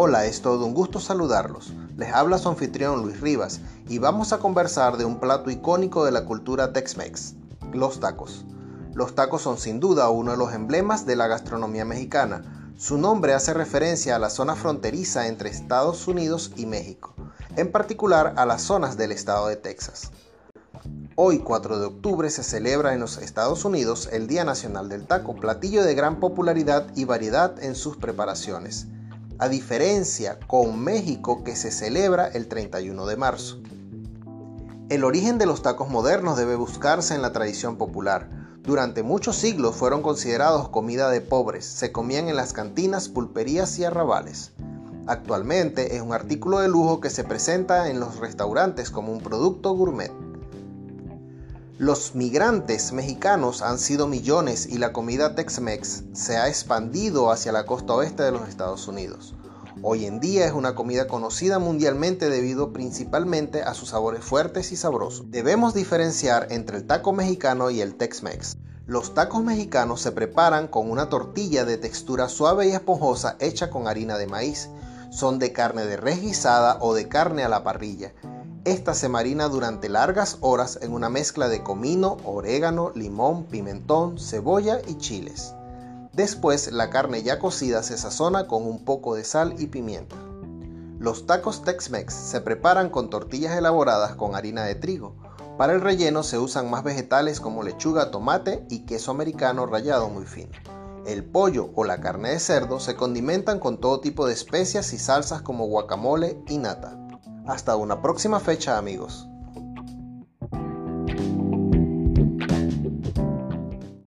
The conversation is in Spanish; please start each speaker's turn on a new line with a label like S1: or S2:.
S1: Hola, es todo un gusto saludarlos. Les habla su anfitrión Luis Rivas y vamos a conversar de un plato icónico de la cultura Tex-Mex, los tacos. Los tacos son sin duda uno de los emblemas de la gastronomía mexicana. Su nombre hace referencia a la zona fronteriza entre Estados Unidos y México, en particular a las zonas del estado de Texas. Hoy, 4 de octubre, se celebra en los Estados Unidos el Día Nacional del Taco, platillo de gran popularidad y variedad en sus preparaciones a diferencia con México que se celebra el 31 de marzo. El origen de los tacos modernos debe buscarse en la tradición popular. Durante muchos siglos fueron considerados comida de pobres, se comían en las cantinas, pulperías y arrabales. Actualmente es un artículo de lujo que se presenta en los restaurantes como un producto gourmet. Los migrantes mexicanos han sido millones y la comida Tex-Mex se ha expandido hacia la costa oeste de los Estados Unidos. Hoy en día es una comida conocida mundialmente debido principalmente a sus sabores fuertes y sabrosos. Debemos diferenciar entre el taco mexicano y el Tex-Mex. Los tacos mexicanos se preparan con una tortilla de textura suave y esponjosa hecha con harina de maíz. Son de carne de res guisada o de carne a la parrilla esta se marina durante largas horas en una mezcla de comino, orégano, limón, pimentón, cebolla y chiles. Después la carne ya cocida se sazona con un poco de sal y pimienta. Los tacos Tex-Mex se preparan con tortillas elaboradas con harina de trigo. Para el relleno se usan más vegetales como lechuga, tomate y queso americano rallado muy fino. El pollo o la carne de cerdo se condimentan con todo tipo de especias y salsas como guacamole y nata. Hasta una próxima fecha amigos.